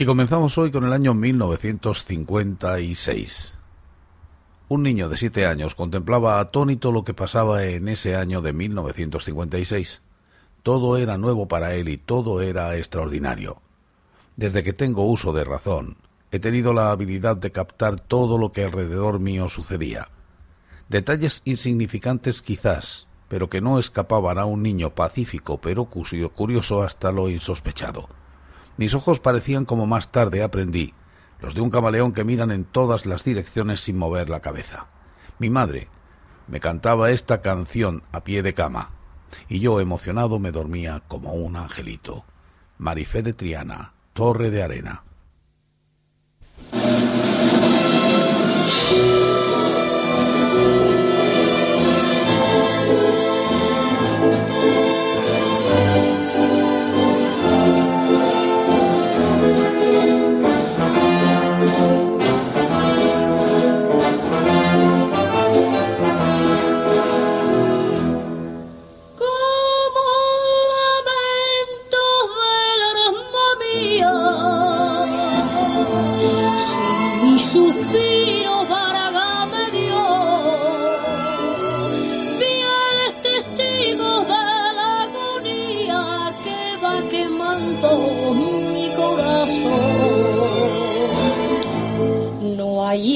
Y comenzamos hoy con el año 1956. Un niño de siete años contemplaba atónito lo que pasaba en ese año de 1956. Todo era nuevo para él y todo era extraordinario. Desde que tengo uso de razón, he tenido la habilidad de captar todo lo que alrededor mío sucedía. Detalles insignificantes quizás, pero que no escapaban a un niño pacífico pero curioso hasta lo insospechado. Mis ojos parecían como más tarde aprendí, los de un camaleón que miran en todas las direcciones sin mover la cabeza. Mi madre me cantaba esta canción a pie de cama, y yo emocionado me dormía como un angelito. Marifé de Triana, Torre de Arena.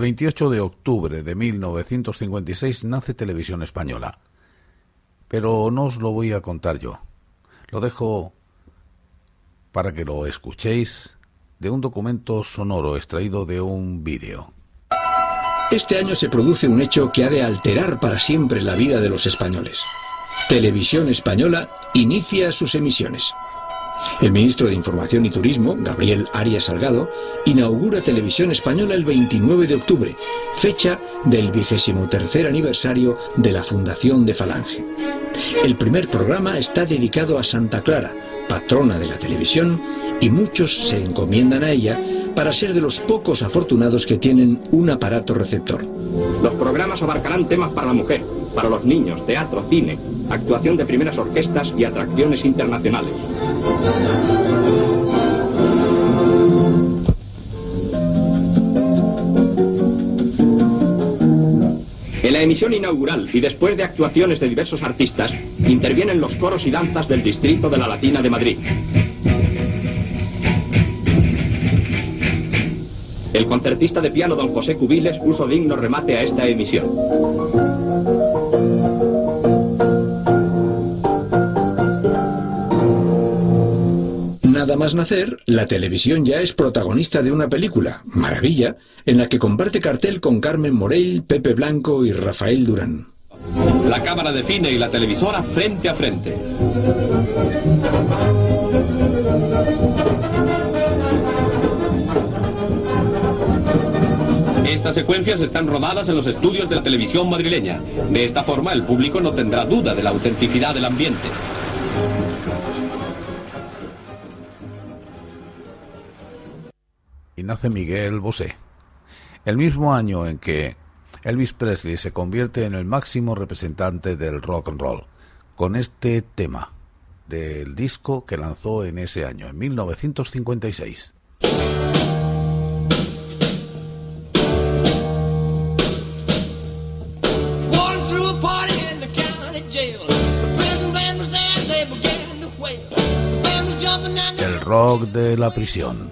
28 de octubre de 1956 nace Televisión Española. Pero no os lo voy a contar yo. Lo dejo para que lo escuchéis de un documento sonoro extraído de un vídeo. Este año se produce un hecho que ha de alterar para siempre la vida de los españoles. Televisión Española inicia sus emisiones. El ministro de Información y Turismo, Gabriel Arias Salgado, inaugura Televisión Española el 29 de octubre, fecha del vigésimo tercer aniversario de la fundación de Falange. El primer programa está dedicado a Santa Clara, patrona de la televisión, y muchos se encomiendan a ella para ser de los pocos afortunados que tienen un aparato receptor. Los programas abarcarán temas para la mujer, para los niños, teatro, cine, actuación de primeras orquestas y atracciones internacionales. En la emisión inaugural y después de actuaciones de diversos artistas, intervienen los coros y danzas del distrito de la Latina de Madrid. El concertista de piano don José Cubiles puso digno remate a esta emisión. Nada más nacer, la televisión ya es protagonista de una película, Maravilla, en la que comparte cartel con Carmen Morell, Pepe Blanco y Rafael Durán. La cámara de cine y la televisora frente a frente. Estas secuencias están rodadas en los estudios de la televisión madrileña. De esta forma el público no tendrá duda de la autenticidad del ambiente. Y nace Miguel Bosé. El mismo año en que Elvis Presley se convierte en el máximo representante del rock and roll, con este tema del disco que lanzó en ese año, en 1956. El rock de la prisión.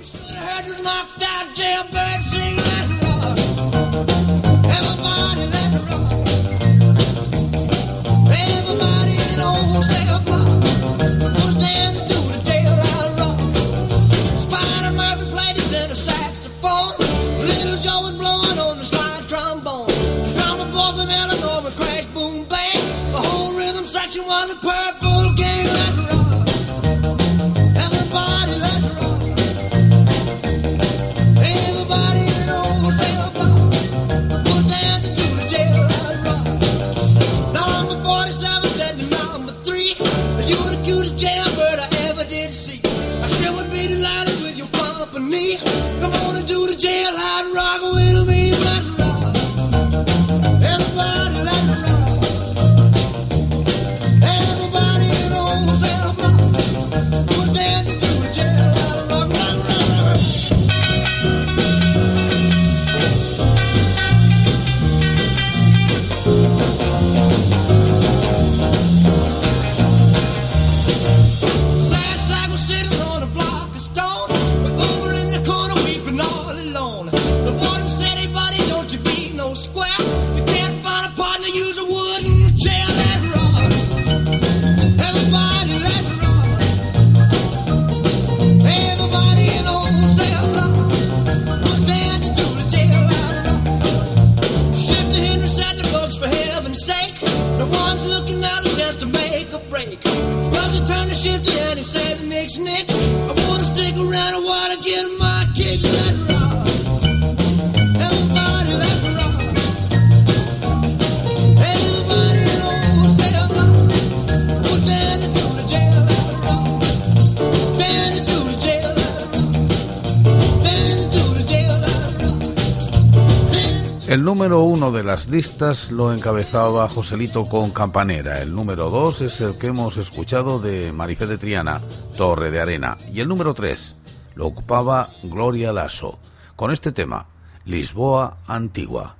El número uno de las listas lo encabezaba Joselito con Campanera. El número dos es el que hemos escuchado de Marifé de Triana, Torre de Arena. Y el número tres lo ocupaba Gloria Lasso, con este tema, Lisboa Antigua.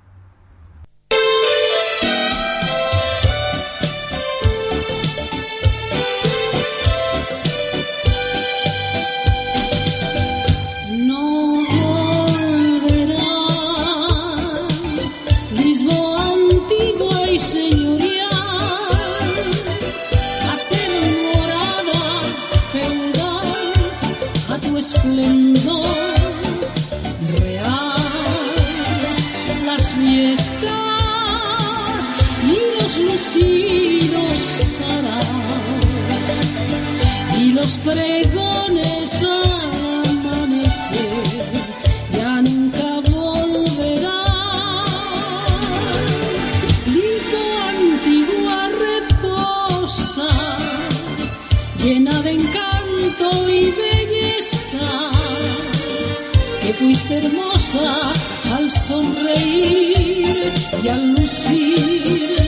Lucidos saraos y los pregones al amanecer ya nunca volverán. Lisboa antigua reposa, llena de encanto y que fuiste hermosa al sonreír y al lucir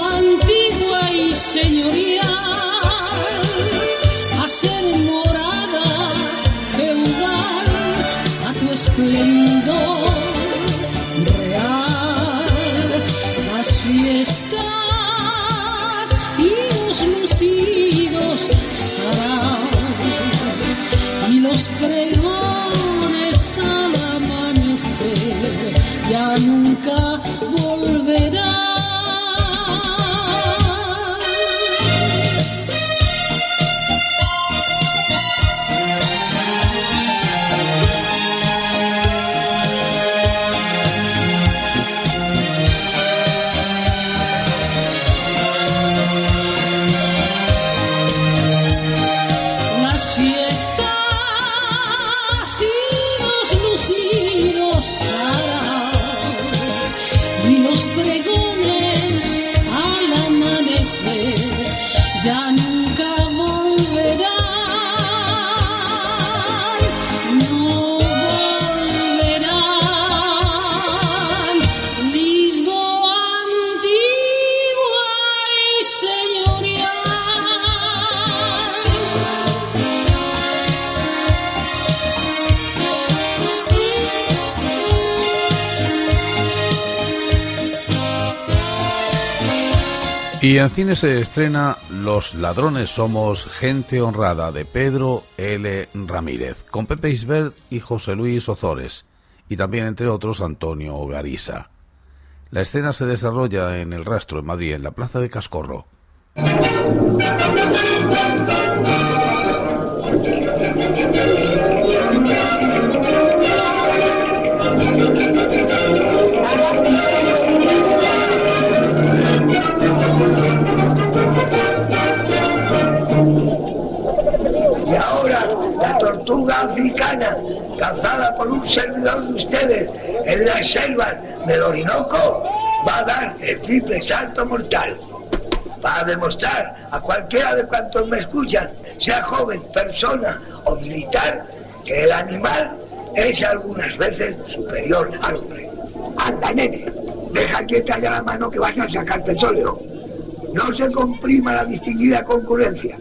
Y en cine se estrena Los ladrones somos gente honrada de Pedro L. Ramírez, con Pepe Isbert y José Luis Ozores, y también entre otros Antonio Garisa. La escena se desarrolla en El Rastro, en Madrid, en la Plaza de Cascorro. Las del Orinoco, va a dar el triple salto mortal. Para demostrar a cualquiera de cuantos me escuchan, sea joven, persona o militar, que el animal es algunas veces superior al hombre. Anda, nene, deja quieta ya la mano que vas a sacarte el sóleo. No se comprima la distinguida concurrencia.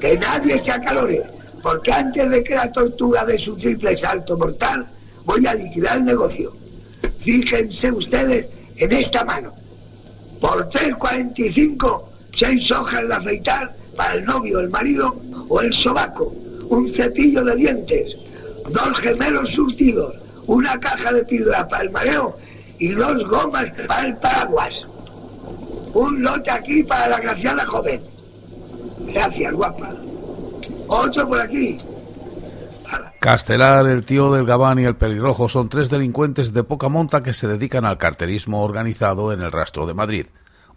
Que nadie se acalore, porque antes de que la tortuga dé su triple salto mortal, voy a liquidar el negocio. Fíjense ustedes en esta mano. Por 3.45, seis hojas de afeitar para el novio, el marido o el sobaco, un cepillo de dientes, dos gemelos surtidos, una caja de píldoras para el mareo y dos gomas para el paraguas. Un lote aquí para la graciada joven. Gracias, guapa. Otro por aquí. Castelar, el tío del Gabán y el pelirrojo son tres delincuentes de poca monta que se dedican al carterismo organizado en el rastro de Madrid.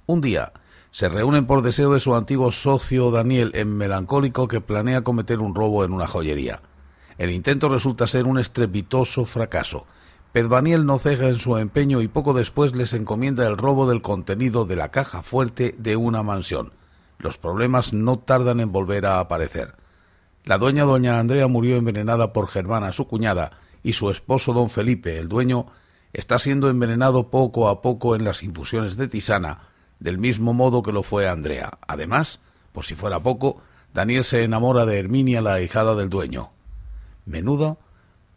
Un día se reúnen por deseo de su antiguo socio Daniel en melancólico que planea cometer un robo en una joyería. El intento resulta ser un estrepitoso fracaso, pero Daniel no ceja en su empeño y poco después les encomienda el robo del contenido de la caja fuerte de una mansión. Los problemas no tardan en volver a aparecer. La dueña doña Andrea murió envenenada por Germana, su cuñada, y su esposo don Felipe, el dueño, está siendo envenenado poco a poco en las infusiones de tisana, del mismo modo que lo fue Andrea. Además, por si fuera poco, Daniel se enamora de Herminia, la ahijada del dueño. Menudo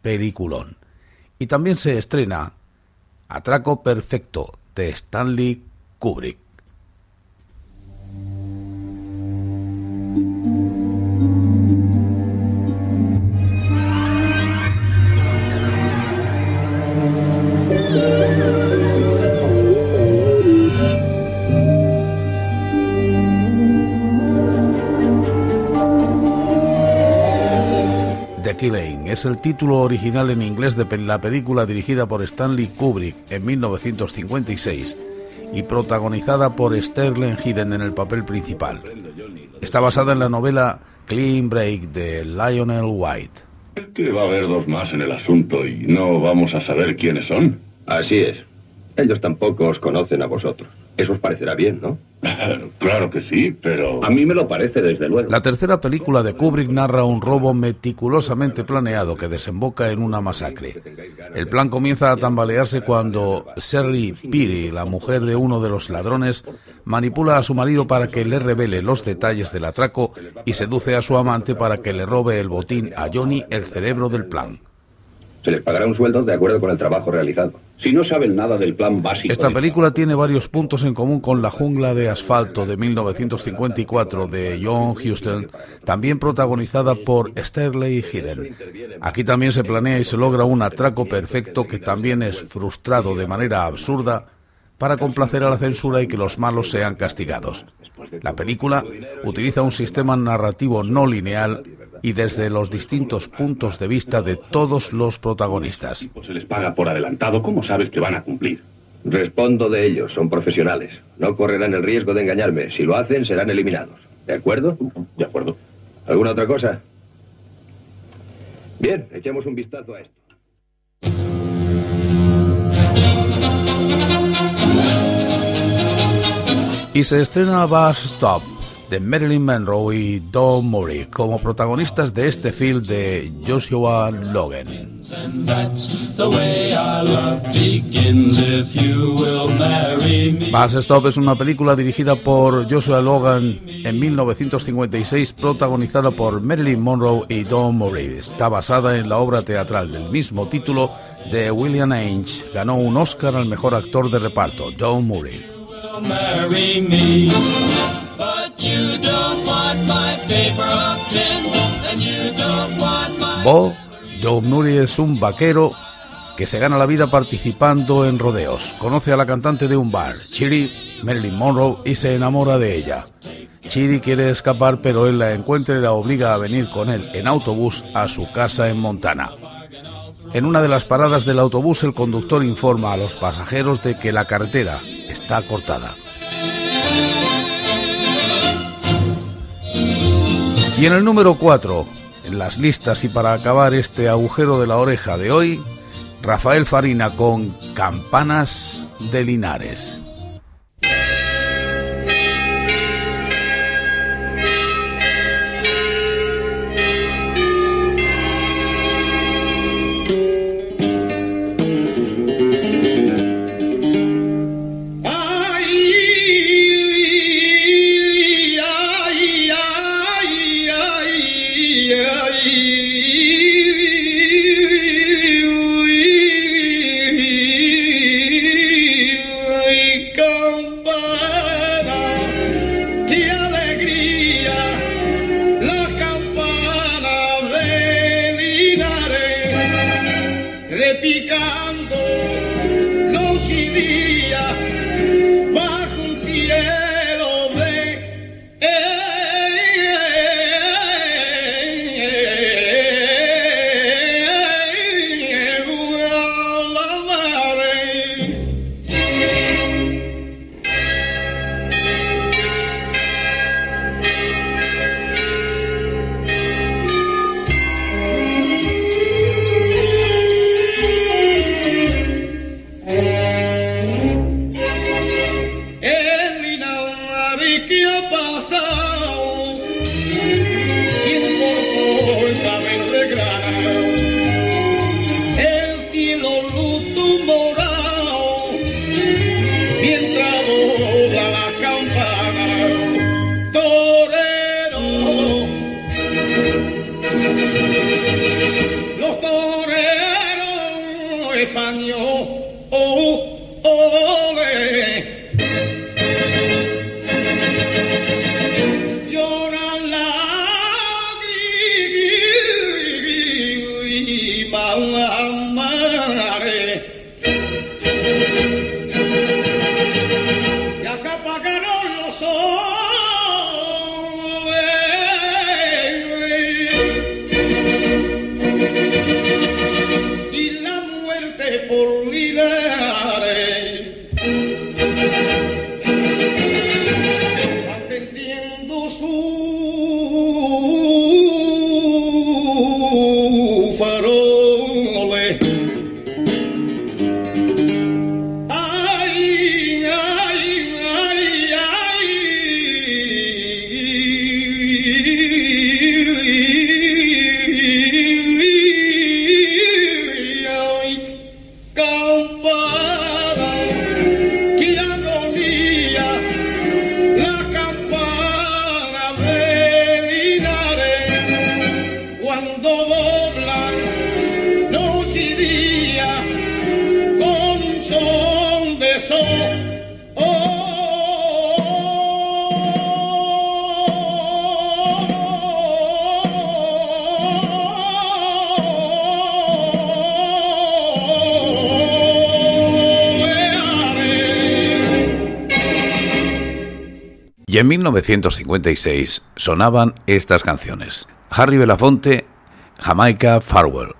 peliculón. Y también se estrena Atraco Perfecto de Stanley Kubrick. Es el título original en inglés de la película dirigida por Stanley Kubrick en 1956 y protagonizada por Sterling Hayden en el papel principal. Está basada en la novela Clean Break de Lionel White. Que va a haber dos más en el asunto y no vamos a saber quiénes son. Así es. Ellos tampoco os conocen a vosotros. Eso os parecerá bien, ¿no? claro que sí, pero... A mí me lo parece, desde luego. La tercera película de Kubrick narra un robo meticulosamente planeado que desemboca en una masacre. El plan comienza a tambalearse cuando Sherry Peary, la mujer de uno de los ladrones, manipula a su marido para que le revele los detalles del atraco y seduce a su amante para que le robe el botín a Johnny, el cerebro del plan. Se les pagará un sueldo de acuerdo con el trabajo realizado. Si no saben nada del plan básico... Esta película tiene varios puntos en común con La jungla de asfalto de 1954 de John Huston, también protagonizada por Sterling Hidden. Aquí también se planea y se logra un atraco perfecto que también es frustrado de manera absurda para complacer a la censura y que los malos sean castigados. La película utiliza un sistema narrativo no lineal y desde los distintos puntos de vista de todos los protagonistas. Se les paga por adelantado. ¿Cómo sabes que van a cumplir? Respondo de ellos, son profesionales. No correrán el riesgo de engañarme. Si lo hacen, serán eliminados. ¿De acuerdo? De acuerdo. ¿Alguna otra cosa? Bien, echemos un vistazo a esto. Y se estrena Bus Stop de Marilyn Monroe y Don Murray como protagonistas de este film de Joshua Logan. Bus Stop es una película dirigida por Joshua Logan en 1956, protagonizada por Marilyn Monroe y Don Murray. Está basada en la obra teatral del mismo título de William Ainge. Ganó un Oscar al mejor actor de reparto, Don Murray. Bo, Murray es un vaquero que se gana la vida participando en rodeos. Conoce a la cantante de un bar, Chiri, Marilyn Monroe, y se enamora de ella. Chiri quiere escapar, pero él la encuentra y la obliga a venir con él en autobús a su casa en Montana. En una de las paradas del autobús, el conductor informa a los pasajeros de que la carretera está cortada. Y en el número 4, en las listas y para acabar este agujero de la oreja de hoy, Rafael Farina con Campanas de Linares. En 1956 sonaban estas canciones. Harry Belafonte, Jamaica Farewell.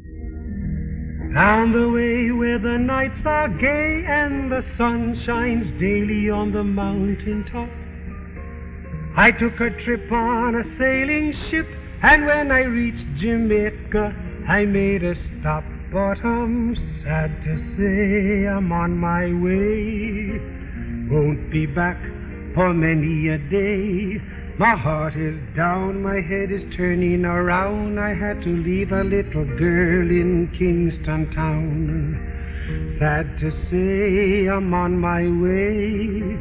Down the way where the nights are gay and the sun shines daily on the mountain top. I took a trip on a sailing ship, and when I reached Jamaica, I made a stop. But I'm sad to say I'm on my way. Won't be back for many a day. My heart is down, my head is turning around. I had to leave a little girl in Kingston town. Sad to say I'm on my way.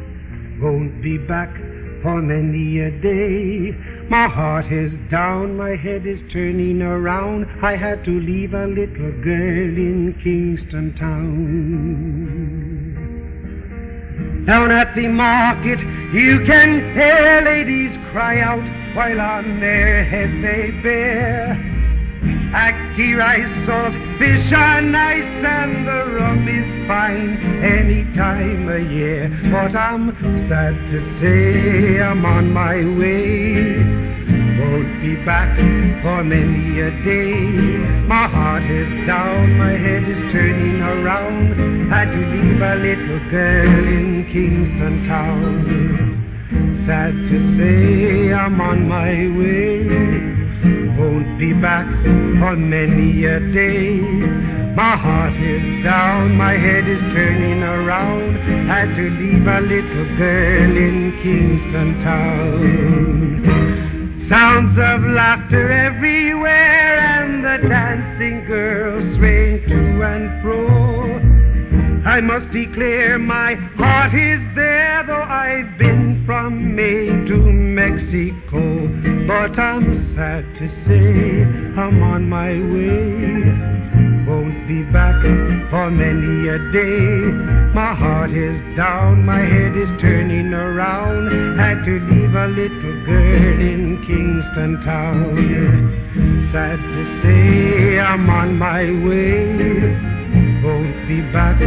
Won't be back for many a day. My heart is down, my head is turning around. I had to leave a little girl in Kingston town. Down at the market, you can hear ladies cry out while on their heads they bear. Ackee rice, salt, fish are nice, and the rum is fine any time of year. But I'm sad to say I'm on my way. Won't be back for many a day. My heart is down, my head is turning around. Had to leave a little girl in Kingston town. Sad to say I'm on my way won't be back for many a day. My heart is down, my head is turning around. Had to leave a little girl in Kingston town. Sounds of laughter everywhere, and the dancing girls swaying to and fro. I must declare my heart is there, though I've been from Maine to Mexico. But I'm sad to say I'm on my way. Won't be back for many a day. My heart is down, my head is turning around. Had to leave a little girl in Kingston town. Sad to say I'm on my way won't be back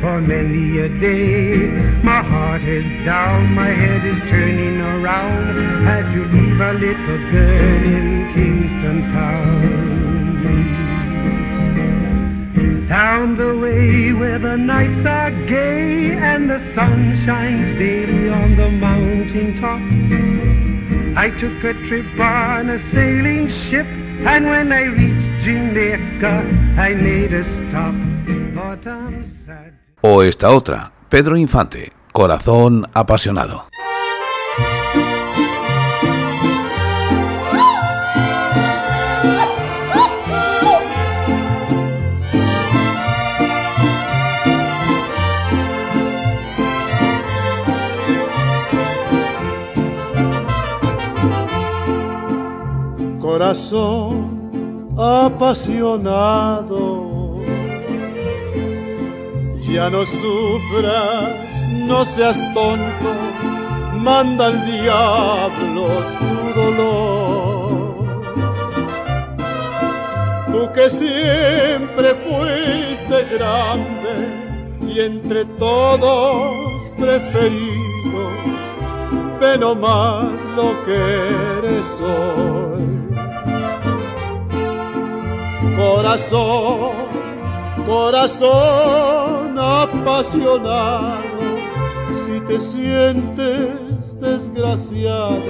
for many a day. My heart is down, my head is turning around. Had to leave a little girl in Kingston town. Down the way where the nights are gay and the sun shines daily on the mountain top. I took a trip on a sailing ship, and when I reached Jamaica, I made a stop. But I'm sad. O esta otra, Pedro Infante, Corazón apasionado. Corazón apasionado, ya no sufras, no seas tonto, manda al diablo tu dolor. Tú que siempre fuiste grande y entre todos preferido, ve más lo que eres hoy. Corazón, corazón apasionado, si te sientes desgraciado,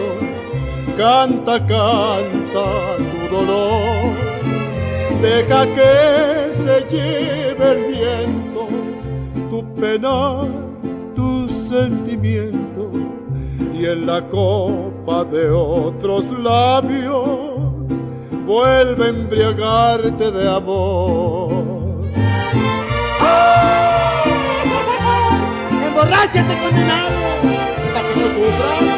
canta, canta tu dolor, deja que se lleve el viento, tu pena, tu sentimiento, y en la copa de otros labios vuelve a embriagarte de amor. ¡Emborráchate, condenado! Para que no sufras.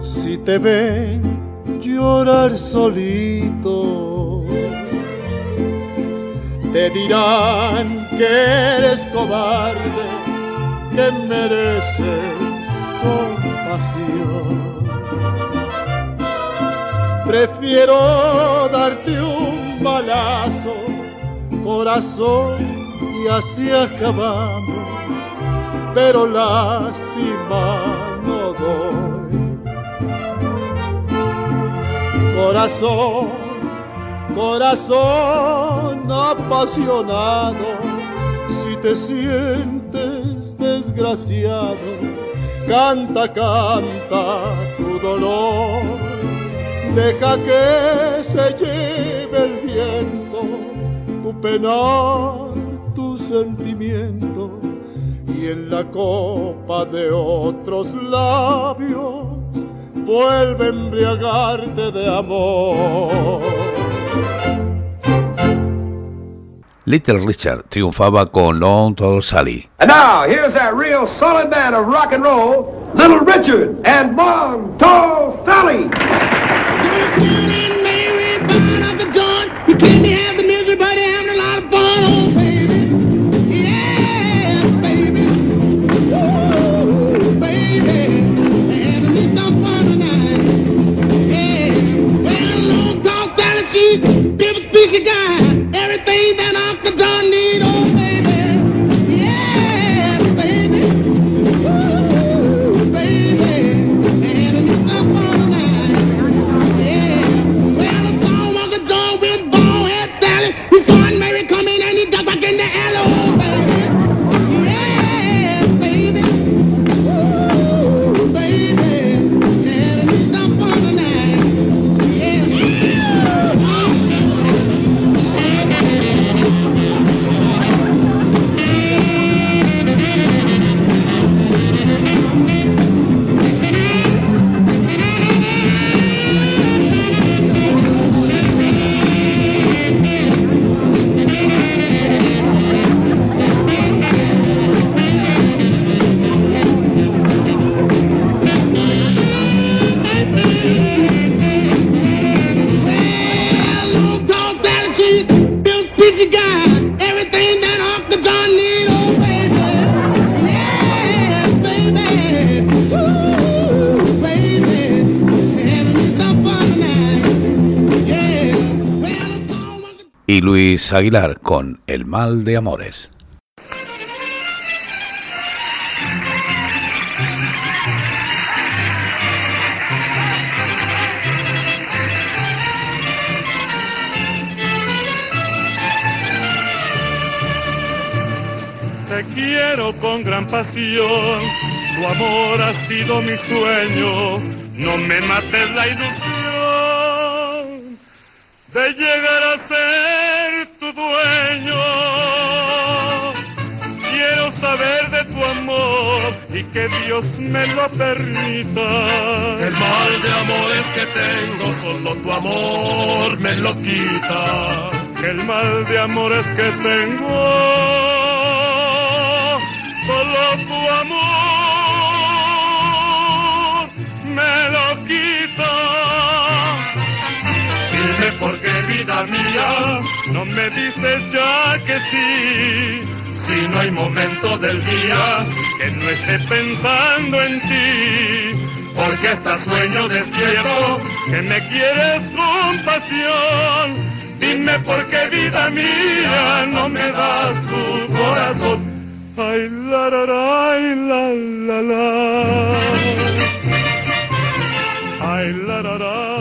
Si te ven llorar solito, te dirán que eres cobarde, que mereces compasión. Prefiero darte un balazo, corazón, y así acabamos. Pero lástima no doy. Corazón, corazón apasionado, si te sientes desgraciado, canta, canta tu dolor, deja que se lleve el viento, tu penar, tu sentimiento, y en la copa de otros labios vuelve a embriagarte de amor. Little Richard triunfaba con Long Tall Sally. And now, here's that real solid band of rock and roll, Little Richard and Long Tall Sally. Luis Aguilar con El mal de amores. Te quiero con gran pasión, tu amor ha sido mi sueño, no me mates la ilusión de llegar a y que Dios me lo permita. El mal de amores que tengo, solo tu amor me lo quita. El mal de amores que tengo solo tu amor me lo quita. Dime por qué vida mía no me dices ya que sí. Si no hay momento del día que no esté pensando en ti. Porque hasta sueño despierto que me quieres con pasión. Dime por qué vida mía no me das tu corazón. Ay, la, la, la, la, la, la. Ay, la, la, la,